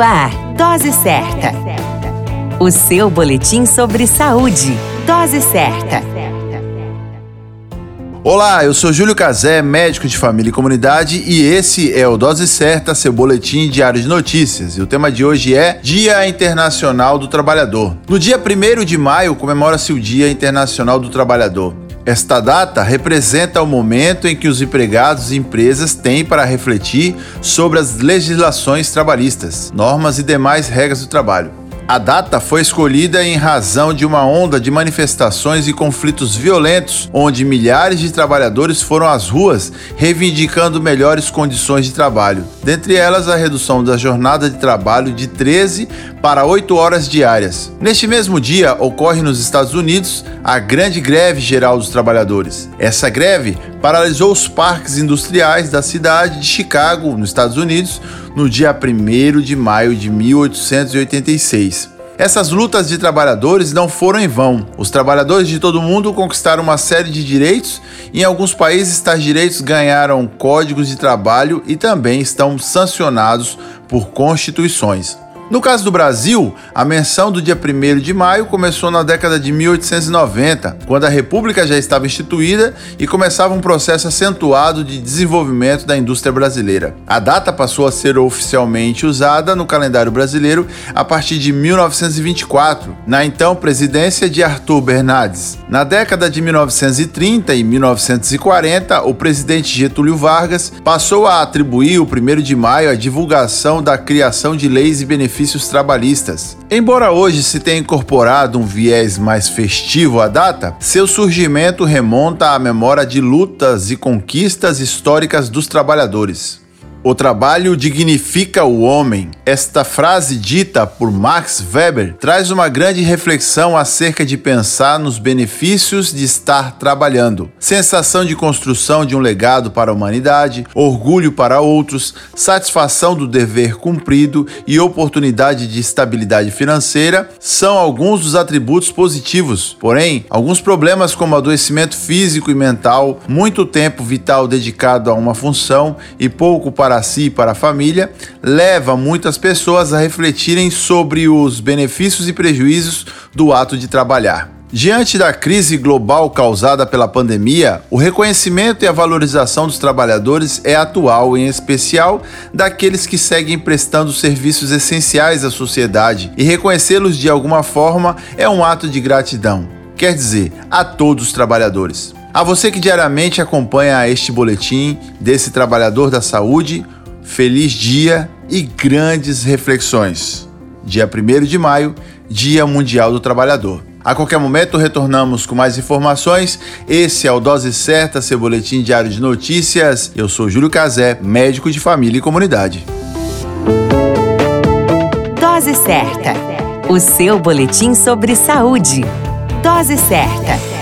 Ar, Dose Certa. O seu boletim sobre saúde. Dose Certa. Olá, eu sou Júlio Cazé, médico de família e comunidade, e esse é o Dose Certa, seu boletim diário de notícias. E o tema de hoje é Dia Internacional do Trabalhador. No dia 1 de maio comemora-se o Dia Internacional do Trabalhador. Esta data representa o momento em que os empregados e empresas têm para refletir sobre as legislações trabalhistas, normas e demais regras do trabalho. A data foi escolhida em razão de uma onda de manifestações e conflitos violentos, onde milhares de trabalhadores foram às ruas reivindicando melhores condições de trabalho. Dentre elas, a redução da jornada de trabalho de 13 para 8 horas diárias. Neste mesmo dia, ocorre nos Estados Unidos a Grande Greve Geral dos Trabalhadores. Essa greve paralisou os parques industriais da cidade de Chicago, nos Estados Unidos, no dia 1 de maio de 1886. Essas lutas de trabalhadores não foram em vão. Os trabalhadores de todo o mundo conquistaram uma série de direitos e em alguns países tais direitos ganharam códigos de trabalho e também estão sancionados por constituições. No caso do Brasil, a menção do dia 1 de maio começou na década de 1890, quando a República já estava instituída e começava um processo acentuado de desenvolvimento da indústria brasileira. A data passou a ser oficialmente usada no calendário brasileiro a partir de 1924, na então presidência de Arthur Bernardes. Na década de 1930 e 1940, o presidente Getúlio Vargas passou a atribuir o 1 de maio à divulgação da criação de leis e benefícios benefícios trabalhistas. Embora hoje se tenha incorporado um viés mais festivo à data, seu surgimento remonta à memória de lutas e conquistas históricas dos trabalhadores. O trabalho dignifica o homem. Esta frase dita por Max Weber traz uma grande reflexão acerca de pensar nos benefícios de estar trabalhando. Sensação de construção de um legado para a humanidade, orgulho para outros, satisfação do dever cumprido e oportunidade de estabilidade financeira são alguns dos atributos positivos. Porém, alguns problemas como adoecimento físico e mental, muito tempo vital dedicado a uma função e pouco para para si e para a família, leva muitas pessoas a refletirem sobre os benefícios e prejuízos do ato de trabalhar. Diante da crise global causada pela pandemia, o reconhecimento e a valorização dos trabalhadores é atual, em especial daqueles que seguem prestando serviços essenciais à sociedade, e reconhecê-los de alguma forma é um ato de gratidão. Quer dizer, a todos os trabalhadores. A você que diariamente acompanha este boletim desse trabalhador da saúde, feliz dia e grandes reflexões. Dia 1 de maio, Dia Mundial do Trabalhador. A qualquer momento retornamos com mais informações. Esse é o Dose Certa, seu boletim diário de notícias. Eu sou Júlio Cazé, médico de família e comunidade. Dose Certa, o seu boletim sobre saúde. Dose Certa.